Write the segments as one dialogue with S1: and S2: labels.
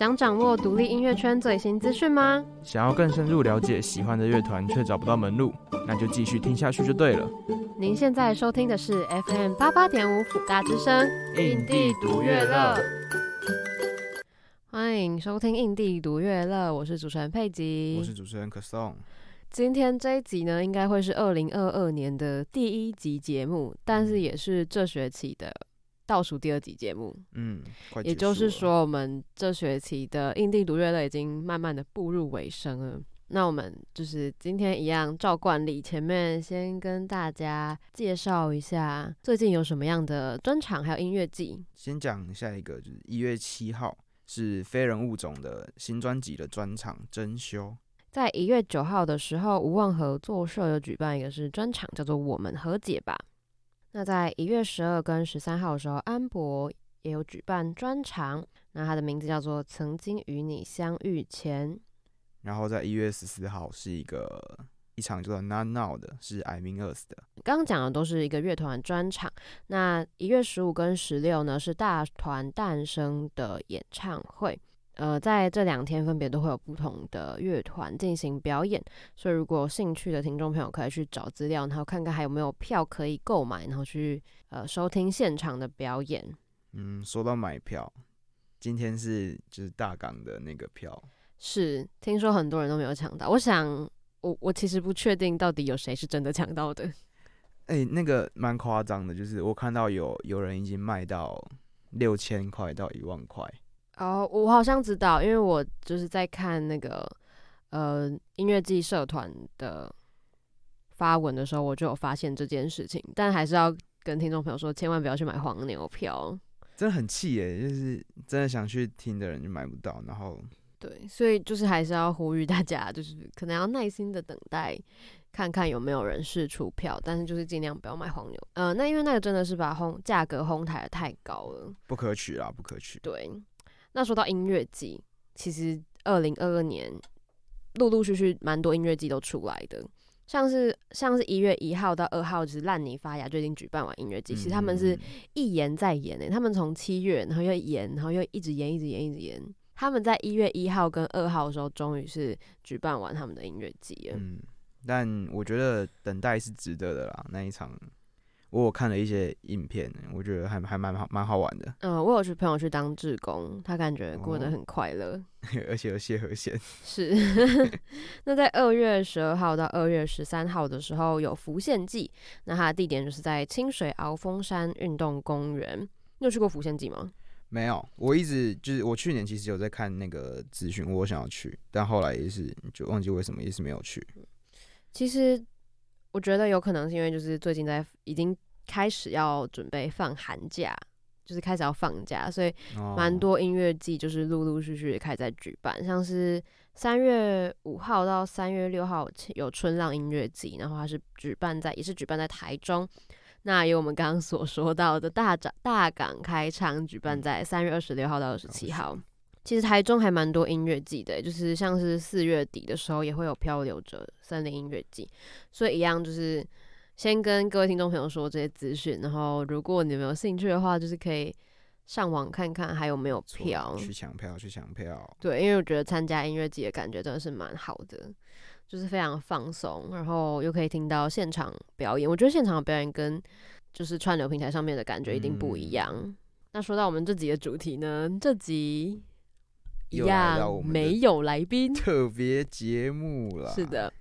S1: 想掌握独立音乐圈最新资讯吗？
S2: 想要更深入了解喜欢的乐团却找不到门路，那就继续听下去就对了。
S1: 您现在收听的是 FM 八八点五辅大之声，印地独乐乐。欢迎收听印地独乐乐，我是主持人佩吉，
S2: 我是主持人可颂。
S1: 今天这一集呢，应该会是二零二二年的第一集节目，但是也是这学期的倒数第二集节目。
S2: 嗯，
S1: 也就是说，我们这学期的印地读乐乐已经慢慢的步入尾声了。那我们就是今天一样，照惯例，前面先跟大家介绍一下最近有什么样的专场，还有音乐季。
S2: 先讲下一个，就是一月七号是非人物种的新专辑的专场珍修。
S1: 在一月九号的时候，无望合作社有举办一个是专场，叫做《我们和解吧》。那在一月十二跟十三号的时候，安博也有举办专场，那他的名字叫做《曾经与你相遇前》。
S2: 然后在一月十四号是一个一场叫做《Not Now》的，是 I Mean Us 的。
S1: 刚刚讲的都是一个乐团专场。那一月十五跟十六呢，是大团诞生的演唱会。呃，在这两天分别都会有不同的乐团进行表演，所以如果有兴趣的听众朋友可以去找资料，然后看看还有没有票可以购买，然后去呃收听现场的表演。
S2: 嗯，说到买票，今天是就是大港的那个票，
S1: 是听说很多人都没有抢到。我想，我我其实不确定到底有谁是真的抢到的。
S2: 哎、欸，那个蛮夸张的，就是我看到有有人已经卖到六千块到一万块。
S1: 哦，我好像知道，因为我就是在看那个呃音乐季社团的发文的时候，我就有发现这件事情，但还是要跟听众朋友说，千万不要去买黄牛票，
S2: 真的很气耶！就是真的想去听的人就买不到，然后
S1: 对，所以就是还是要呼吁大家，就是可能要耐心的等待，看看有没有人试出票，但是就是尽量不要买黄牛。呃，那因为那个真的是把哄价格哄抬的太高了，
S2: 不可取啊，不可取。
S1: 对。那说到音乐季，其实二零二二年陆陆续续蛮多音乐季都出来的，像是像是一月一号到二号，就是烂泥发芽就已经举办完音乐季，其实他们是一延再延诶、欸，他们从七月然后又延，然后又一直延，一直延，一直延，他们在一月一号跟二号的时候，终于是举办完他们的音乐季了。
S2: 嗯，但我觉得等待是值得的啦，那一场。我有看了一些影片，我觉得还还蛮好蛮好玩的。
S1: 嗯，我有去朋友去当志工，他感觉过得很快乐，哦，
S2: 而且有谢和弦。是。
S1: 那在二月十二号到二月十三号的时候有浮现季，那它的地点就是在清水鳌峰山运动公园。你有去过浮现季吗？
S2: 没有，我一直就是我去年其实有在看那个资讯，我想要去，但后来也是就忘记为什么也是没有去。
S1: 其实。我觉得有可能是因为就是最近在已经开始要准备放寒假，就是开始要放假，所以蛮多音乐季就是陆陆续续开始在举办，像是三月五号到三月六号有春浪音乐季，然后它是举办在也是举办在台中，那有我们刚刚所说到的大港大港开唱举办在三月二十六号到二十七号。其实台中还蛮多音乐季的，就是像是四月底的时候也会有漂流者森林音乐季，所以一样就是先跟各位听众朋友说这些资讯，然后如果你们有兴趣的话，就是可以上网看看还有没有票，
S2: 去抢票，去抢票。
S1: 对，因为我觉得参加音乐季的感觉真的是蛮好的，就是非常放松，然后又可以听到现场表演。我觉得现场的表演跟就是串流平台上面的感觉一定不一样。嗯、那说到我们这集的主题呢，这集。一样没有来宾，
S2: 特别节目了。
S1: 是的，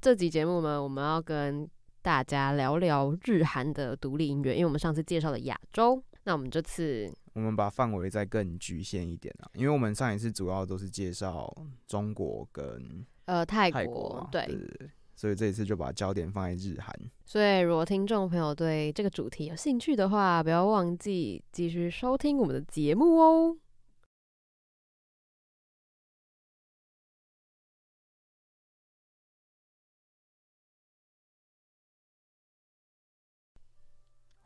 S1: 这集节目呢，我们要跟大家聊聊日韩的独立音乐，因为我们上次介绍了亚洲，那我们这次
S2: 我们把范围再更局限一点啊，因为我们上一次主要都是介绍中国跟
S1: 呃泰国，
S2: 泰国
S1: 对，
S2: 对，所以这一次就把焦点放在日韩。
S1: 所以如果听众朋友对这个主题有兴趣的话，不要忘记继续收听我们的节目哦。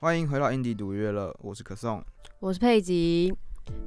S2: 欢迎回到印地独乐乐，我是可颂，
S1: 我是佩吉。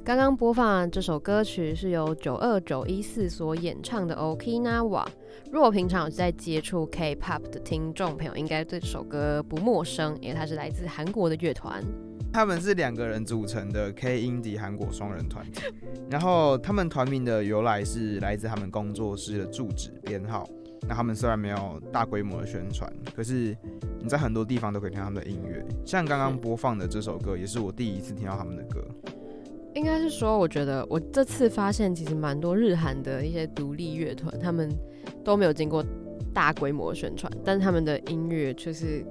S1: 刚刚播放这首歌曲是由九二九一四所演唱的《Okinawa》。如果平常有在接触 K-pop 的听众朋友，应该对这首歌不陌生，因为它是来自韩国的乐团。
S2: 他们是两个人组成的 K Indie 韩国双人团体，然后他们团名的由来是来自他们工作室的住址编号。那他们虽然没有大规模的宣传，可是你在很多地方都可以听到他们的音乐。像刚刚播放的这首歌，也是我第一次听到他们的歌。
S1: 应该是说，我觉得我这次发现，其实蛮多日韩的一些独立乐团，他们都没有经过大规模宣传，但是他们的音乐却是。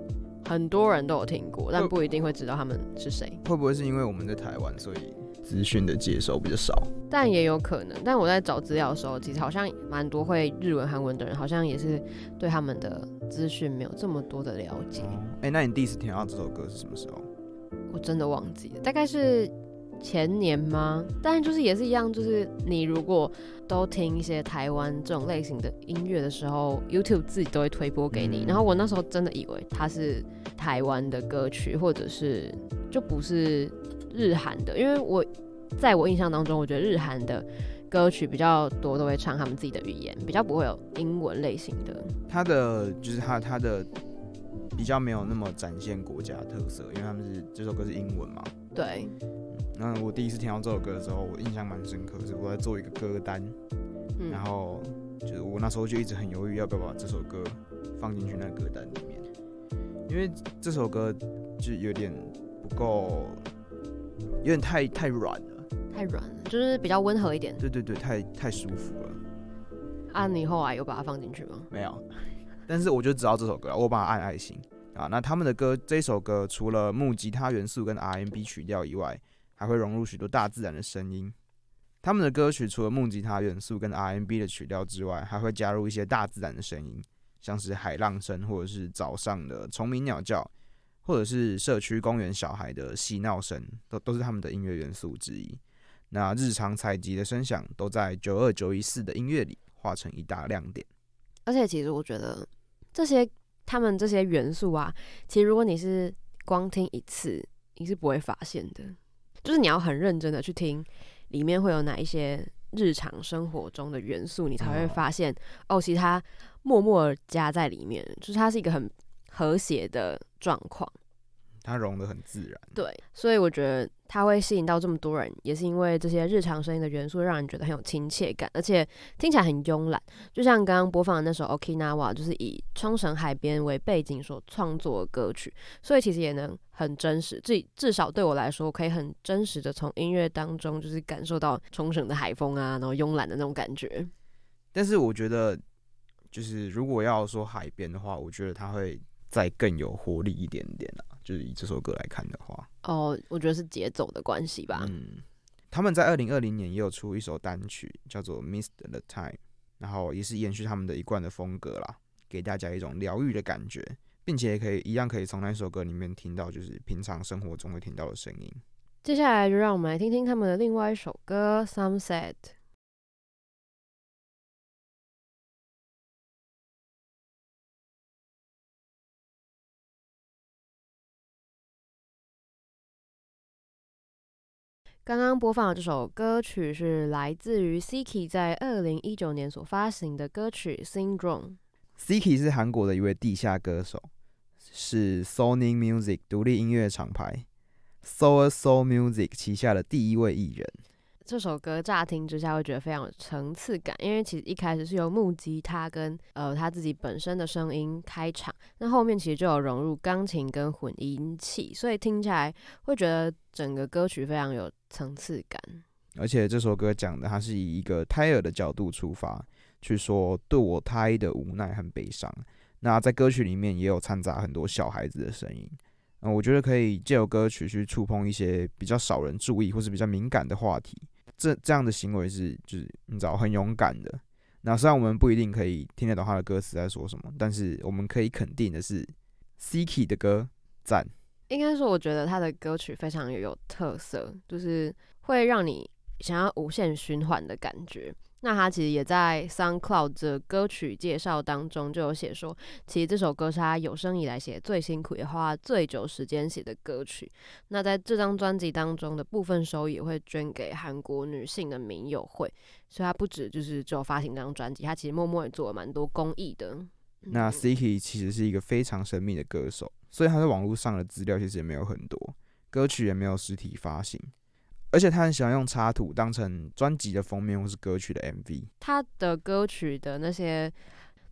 S1: 很多人都有听过，但不一定会知道他们是谁。
S2: 会不会是因为我们在台湾，所以资讯的接收比较少？
S1: 但也有可能。但我在找资料的时候，其实好像蛮多会日文、韩文的人，好像也是对他们的资讯没有这么多的了解。
S2: 哎、欸，那你第一次听到这首歌是什么时候？
S1: 我真的忘记了，大概是。前年吗？但就是也是一样，就是你如果都听一些台湾这种类型的音乐的时候，YouTube 自己都会推播给你。然后我那时候真的以为它是台湾的歌曲，或者是就不是日韩的，因为我在我印象当中，我觉得日韩的歌曲比较多都会唱他们自己的语言，比较不会有英文类型的。
S2: 他的就是他他的比较没有那么展现国家特色，因为他们是这首歌是英文嘛。
S1: 对。
S2: 那我第一次听到这首歌的时候，我印象蛮深刻，是我在做一个歌单，嗯、然后就是我那时候就一直很犹豫要不要把这首歌放进去那个歌单里面，因为这首歌就有点不够，有点太太软了，
S1: 太软了，就是比较温和一点。
S2: 对对对，太太舒服了。
S1: 啊，你后来有把它放进去吗？
S2: 没有，但是我就知道这首歌，我把它按爱心啊。那他们的歌，这首歌除了木吉他元素跟 R&B 曲调以外，还会融入许多大自然的声音。他们的歌曲除了木吉他元素跟 R&B 的曲调之外，还会加入一些大自然的声音，像是海浪声，或者是早上的虫鸣鸟叫，或者是社区公园小孩的嬉闹声，都都是他们的音乐元素之一。那日常采集的声响都在九二九一四的音乐里化成一大亮点。
S1: 而且，其实我觉得这些他们这些元素啊，其实如果你是光听一次，你是不会发现的。就是你要很认真的去听，里面会有哪一些日常生活中的元素，你才会发现哦，哦，其实它默默加在里面，就是它是一个很和谐的状况。
S2: 它融得很自然，
S1: 对，所以我觉得它会吸引到这么多人，也是因为这些日常声音的元素让人觉得很有亲切感，而且听起来很慵懒。就像刚刚播放的那首 Okinawa，就是以冲绳海边为背景所创作的歌曲，所以其实也能很真实。至至少对我来说，可以很真实的从音乐当中，就是感受到冲绳的海风啊，然后慵懒的那种感觉。
S2: 但是我觉得，就是如果要说海边的话，我觉得它会再更有活力一点点啊。就是以这首歌来看的话，
S1: 哦，我觉得是节奏的关系吧。
S2: 嗯，他们在二零二零年也有出一首单曲，叫做《Missed the Time》，然后也是延续他们的一贯的风格啦，给大家一种疗愈的感觉，并且也可以一样可以从那首歌里面听到，就是平常生活中会听到的声音。
S1: 接下来就让我们来听听他们的另外一首歌《Sunset》。刚刚播放的这首歌曲是来自于 SEKI 在二零一九年所发行的歌曲《Syndrome》。
S2: SEKI 是韩国的一位地下歌手，是 Sony Music 独立音乐厂牌 Soul Soul Music 旗下的第一位艺人。
S1: 这首歌乍听之下会觉得非常有层次感，因为其实一开始是由木吉他跟呃他自己本身的声音开场，那后面其实就有融入钢琴跟混音器，所以听起来会觉得整个歌曲非常有层次感。
S2: 而且这首歌讲的，它是以一个胎儿的角度出发，去说堕胎的无奈和悲伤。那在歌曲里面也有掺杂很多小孩子的声音，嗯，我觉得可以借由歌曲去触碰一些比较少人注意或是比较敏感的话题。这这样的行为是就是你知道很勇敢的。那虽然我们不一定可以听得懂他的歌词在说什么，但是我们可以肯定的是，Siki 的歌赞。
S1: 应该说，我觉得他的歌曲非常有特色，就是会让你想要无限循环的感觉。那他其实也在 SoundCloud 的歌曲介绍当中就有写说，其实这首歌是他有生以来写最辛苦也花最久时间写的歌曲。那在这张专辑当中的部分收益也会捐给韩国女性的民友会，所以他不止就是只有发行这张专辑，他其实默默也做了蛮多公益的。
S2: 那 Siki 其实是一个非常神秘的歌手，所以他在网络上的资料其实也没有很多。歌曲也没有实体发行，而且他很喜欢用插图当成专辑的封面或是歌曲的 MV。
S1: 他的歌曲的那些，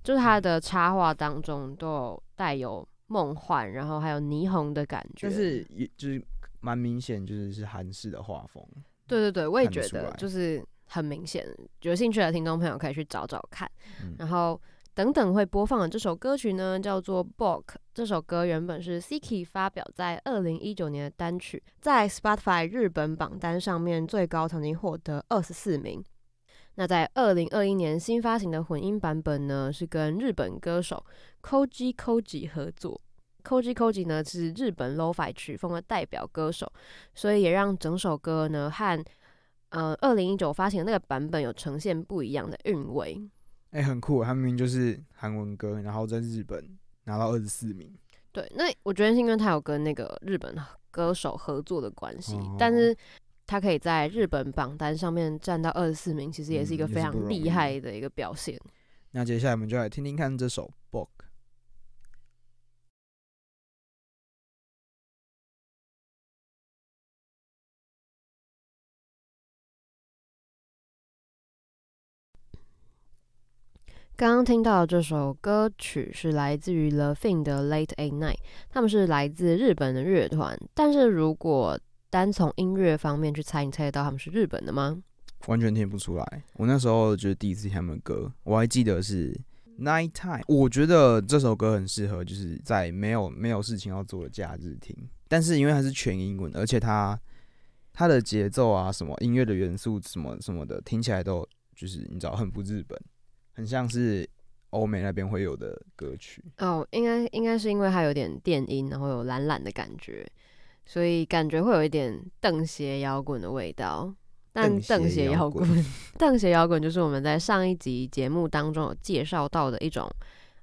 S1: 就是他的插画当中都有带有梦幻，然后还有霓虹的感觉，
S2: 就是也就是蛮明显，就是是韩式的画风。
S1: 对对对，我也觉得就是很明显，有兴趣的听众朋友可以去找找看，嗯、然后。等等会播放的这首歌曲呢，叫做《Book》。这首歌原本是 Siki 发表在二零一九年的单曲，在 Spotify 日本榜单上面最高曾经获得二十四名。那在二零二一年新发行的混音版本呢，是跟日本歌手 Koji Koji 合作。Koji Koji 呢是日本 Lo-Fi 曲风的代表歌手，所以也让整首歌呢和呃二零一九发行的那个版本有呈现不一样的韵味。
S2: 哎、欸，很酷！他明明就是韩文歌，然后在日本拿到二十四名。
S1: 对，那我觉得是因为他有跟那个日本歌手合作的关系，哦、但是他可以在日本榜单上面占到二十四名，其实也是一个非常厉害的一个表现。嗯、
S2: 那接下来我们就来听听看这首《Book》。
S1: 刚刚听到这首歌曲是来自于 LaFin 的 Late at Night，他们是来自日本的乐团。但是如果单从音乐方面去猜，你猜得到他们是日本的吗？
S2: 完全听不出来。我那时候就是第一次听他们的歌，我还记得是 Night Time。我觉得这首歌很适合就是在没有没有事情要做的假日听。但是因为它是全英文，而且它它的节奏啊，什么音乐的元素什么什么的，听起来都就是你知道很不日本。很像是欧美那边会有的歌曲
S1: 哦，应该应该是因为它有点电音，然后有懒懒的感觉，所以感觉会有一点邓鞋摇滚的味道。但瞪鞋摇滚，邓鞋摇滚就是我们在上一集节目当中有介绍到的一种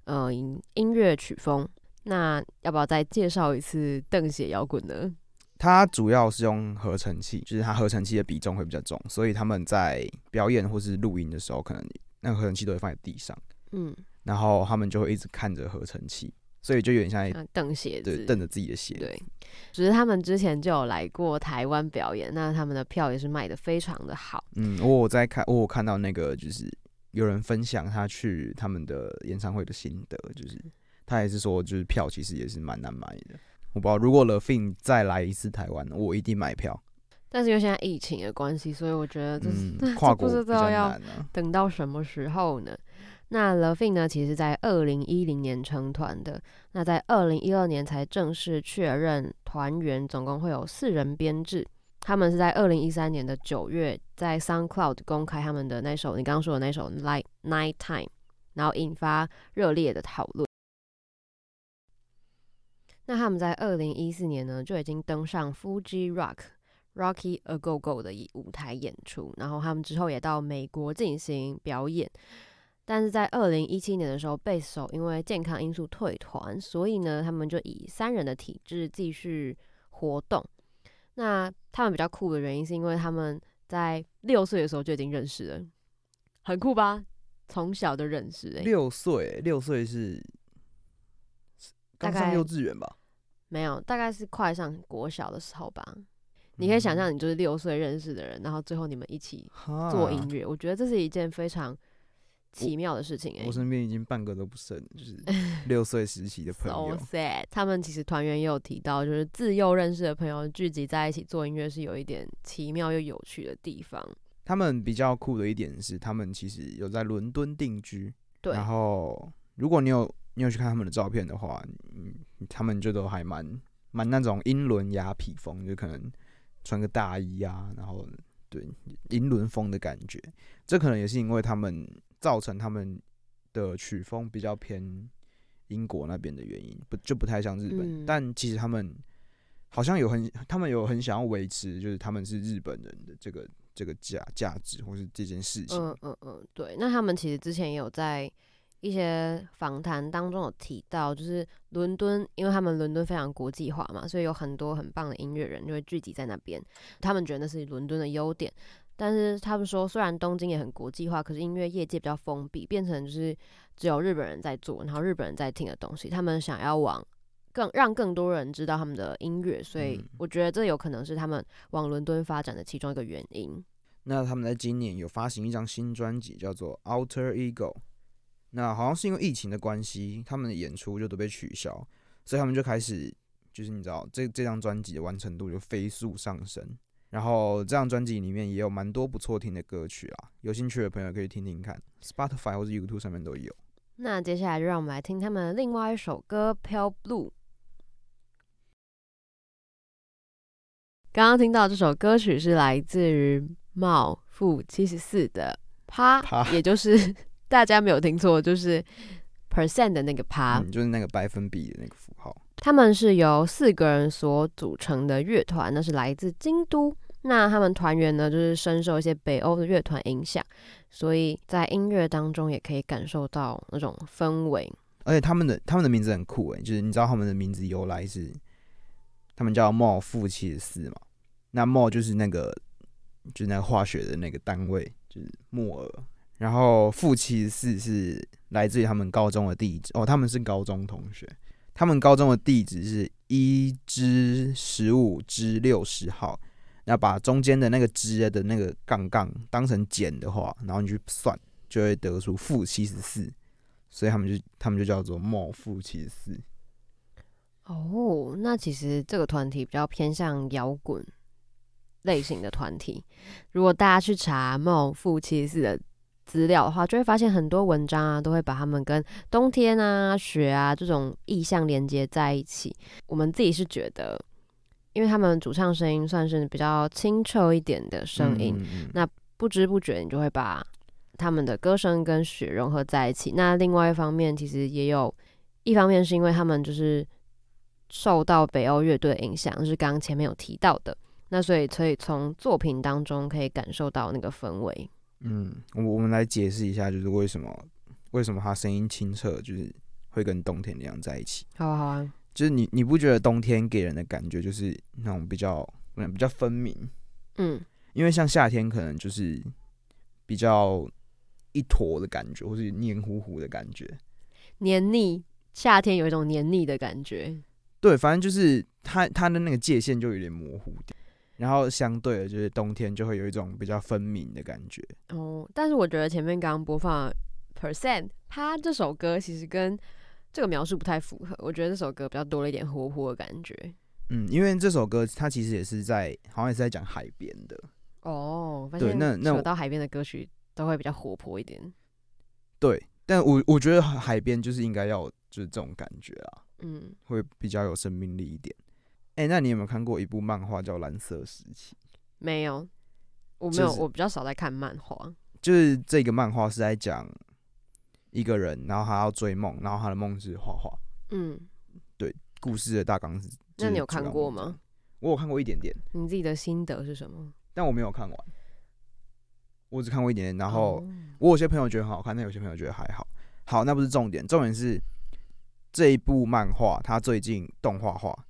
S1: 呃音乐曲风。那要不要再介绍一次邓鞋摇滚呢？
S2: 它主要是用合成器，就是它合成器的比重会比较重，所以他们在表演或是录音的时候可能。那个合成器都会放在地上，嗯，然后他们就会一直看着合成器，所以就有点像
S1: 瞪鞋子，
S2: 对，瞪着自己的鞋。
S1: 对，只是他们之前就有来过台湾表演，那他们的票也是卖的非常的好。
S2: 嗯，我在看，我看到那个就是有人分享他去他们的演唱会的心得，就是他也是说，就是票其实也是蛮难买的。我不知道如果 LaFin 再来一次台湾，我一定买票。
S1: 但是因为现在疫情的关系，所以我觉得这是、
S2: 嗯、跨国
S1: 不知道要等到什么时候呢？那 LaFin 呢，其实在二零一零年成团的，那在二零一二年才正式确认团员，总共会有四人编制。他们是在二零一三年的九月，在 SoundCloud 公开他们的那首你刚刚说的那首《Night Night Time》，然后引发热烈的讨论。那他们在二零一四年呢，就已经登上 Fuji Rock。Rocky A Go Go 的舞台演出，然后他们之后也到美国进行表演，但是在二零一七年的时候，贝斯手因为健康因素退团，所以呢，他们就以三人的体制继续活动。那他们比较酷的原因，是因为他们在六岁的时候就已经认识了，很酷吧？从小就认识，欸，
S2: 六岁，六岁是刚上幼稚园吧？
S1: 没有，大概是快上国小的时候吧。你可以想象，你就是六岁认识的人，然后最后你们一起做音乐，我觉得这是一件非常奇妙的事情，欸。
S2: 我身边已经半个都不剩，就是 六岁时期的朋友。
S1: So sad。他们其实团员也有提到，就是自幼认识的朋友聚集在一起做音乐，是有一点奇妙又有趣的地方。
S2: 他们比较酷的一点是，他们其实有在伦敦定居。
S1: 对。
S2: 然后，如果你有你有去看他们的照片的话，嗯，他们就都还蛮蛮那种英伦雅痞风，就可能。穿个大衣啊，然后对英伦风的感觉，这可能也是因为他们造成他们的曲风比较偏英国那边的原因，不就不太像日本。嗯、但其实他们好像有很，他们有很想要维持，就是他们是日本人的这个这个价价值，或是这件事情。
S1: 嗯嗯嗯，对。那他们其实之前也有在。一些访谈当中有提到，就是伦敦，因为他们伦敦非常国际化嘛，所以有很多很棒的音乐人就会聚集在那边。他们觉得那是伦敦的优点，但是他们说，虽然东京也很国际化，可是音乐业界比较封闭，变成就是只有日本人在做，然后日本人在听的东西。他们想要往更让更多人知道他们的音乐，所以我觉得这有可能是他们往伦敦发展的其中一个原因。
S2: 那他们在今年有发行一张新专辑，叫做《Alter Ego》。那好像是因为疫情的关系，他们的演出就都被取消，所以他们就开始，就是你知道，这这张专辑的完成度就飞速上升。然后这张专辑里面也有蛮多不错听的歌曲啊，有兴趣的朋友可以听听看，Spotify 或者 YouTube 上面都有。
S1: 那接下来就让我们来听他们另外一首歌《Pale Blue》。刚刚听到这首歌曲是来自于 Mall 负七十四的趴，也就是大家没有听错，就是 percent 的那个趴，
S2: 嗯，就是那个百分比的那个符号。
S1: 他们是由四个人所组成的乐团，那是来自京都。那他们团员呢，就是深受一些北欧的乐团影响，所以在音乐当中也可以感受到那种氛围。
S2: 而且他们的他们的名字很酷诶，就是你知道他们的名字由来是，他们叫 Mol 负七十四嘛。那 Mol 就是那个，就是那个化学的那个单位，就是摩尔。然后负七十四是来自于他们高中的地址哦，他们是高中同学，他们高中的地址是一之十五之六十号。要把中间的那个之的那个杠杠当成减的话，然后你去算，就会得出负七十四，所以他们就他们就叫做茂负七十四。
S1: 哦，那其实这个团体比较偏向摇滚。类型的团体，如果大家去查 MO 负七十四的资料的话，就会发现很多文章啊，都会把他们跟冬天啊、雪啊这种意象连接在一起。我们自己是觉得，因为他们主唱声音算是比较清澈一点的声音，嗯嗯，那不知不觉你就会把他们的歌声跟雪融合在一起。那另外一方面，其实也有一方面是因为他们就是受到北欧乐队的影响，就是刚刚前面有提到的。那所以，可以从作品当中可以感受到那个氛围。
S2: 嗯，我我们来解释一下，就是为什么为什么他声音清澈，就是会跟冬天那样在一起。
S1: 好啊，好啊。
S2: 就是你你不觉得冬天给人的感觉就是那种比较嗯比较分明？
S1: 嗯，
S2: 因为像夏天可能就是比较一坨的感觉，或是黏糊糊的感觉。
S1: 黏腻，夏天有一种黏腻的感觉。
S2: 对，反正就是它它的那个界限就有点模糊点。然后相对的，就是冬天就会有一种比较分明的感觉。
S1: 哦，但是我觉得前面刚刚播放 percent，它这首歌其实跟这个描述不太符合。我觉得这首歌比较多了一点活泼的感觉。
S2: 嗯，因为这首歌它其实也是在，好像也是在讲海边的。
S1: 哦，
S2: 对，那那
S1: 到海边的歌曲都会比较活泼一点。
S2: 对，但我我觉得海边就是应该要就是这种感觉啊，
S1: 嗯，
S2: 会比较有生命力一点。哎、欸，那你有没有看过一部漫画叫《蓝色时期》？
S1: 没有，我没有，就是、我比较少在看漫画。
S2: 就是这个漫画是在讲一个人，然后他要追梦，然后他的梦是画画。
S1: 嗯，
S2: 对，故事的大纲是。
S1: 那你有看过吗？
S2: 我有看过一点点。
S1: 你自己的心得是什么？
S2: 但我没有看完，我只看过一点点。然后我有些朋友觉得很好看，但有些朋友觉得还好。好，那不是重点，重点是这一部漫画它最近动画化。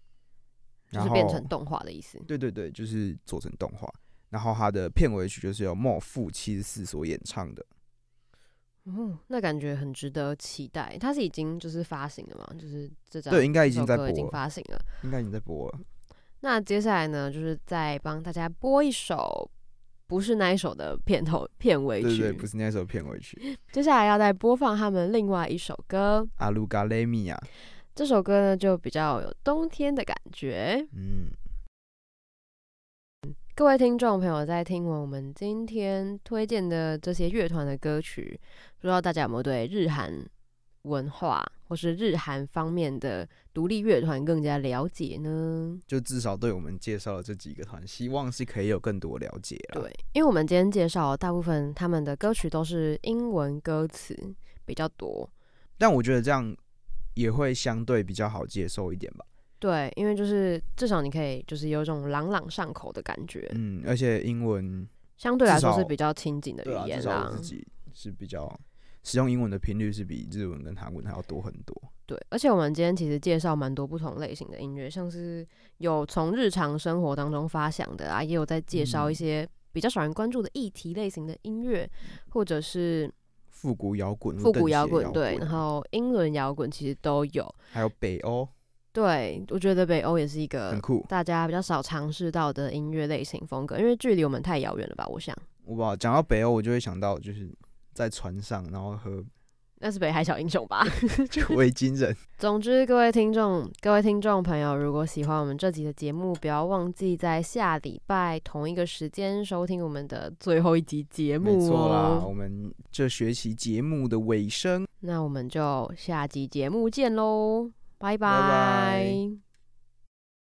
S1: 就是变成动画的意思。
S2: 对对对，就是做成动画。然后它的片尾曲就是由 Mol 负七十四所演唱的。
S1: 哦，那感觉很值得期待。它是已经就是发行了嘛？就是这张
S2: 对，应该已经在播了，
S1: 已经发行了，
S2: 应该已经在播了。
S1: 那接下来呢，就是再帮大家播一首，不是那一首的片头片尾曲，
S2: 对对，不是那一首片尾曲。
S1: 接下来要再播放他们另外一首歌《
S2: 阿鲁嘎雷米亚》。
S1: 这首歌呢，就比较有冬天的感觉。
S2: 嗯，
S1: 各位听众朋友，在听完我们今天推荐的这些乐团的歌曲，不知道大家有没有对日韩文化或是日韩方面的独立乐团更加了解呢？
S2: 就至少对我们介绍的这几个团，希望是可以有更多了解
S1: 了。对，因为我们今天介绍的大部分他们的歌曲都是英文歌词比较多，
S2: 但我觉得这样。也会相对比较好接受一点吧。
S1: 对，因为就是至少你可以就是有一种朗朗上口的感觉。
S2: 嗯，而且英文
S1: 相对来说是比较亲近的语言啦。
S2: 对啊，至少自己是比较使用英文的频率是比日文跟韩文还要多很多。
S1: 对，而且我们今天其实介绍蛮多不同类型的音乐，像是有从日常生活当中发想的啊，也有在介绍一些比较少人关注的议题类型的音乐，或者是。
S2: 复古摇滚，
S1: 复古摇滚对，然后英伦摇滚其实都有，
S2: 还有北欧，
S1: 对，我觉得北欧也是一个
S2: 很酷，
S1: 大家比较少尝试到的音乐类型风格，因为距离我们太遥远了吧？我想，
S2: 我讲到北欧，我就会想到就是在船上，然后喝。
S1: 那是北海小英雄吧？
S2: 维京人。
S1: 总之，各位听众、各位听众朋友，如果喜欢我们这集的节目，不要忘记在下礼拜同一个时间收听我们的最后一集节目哦。
S2: 没错啦，我们这学期节目的尾声。
S1: 那我们就下集节目见喽，拜拜。
S2: 拜拜。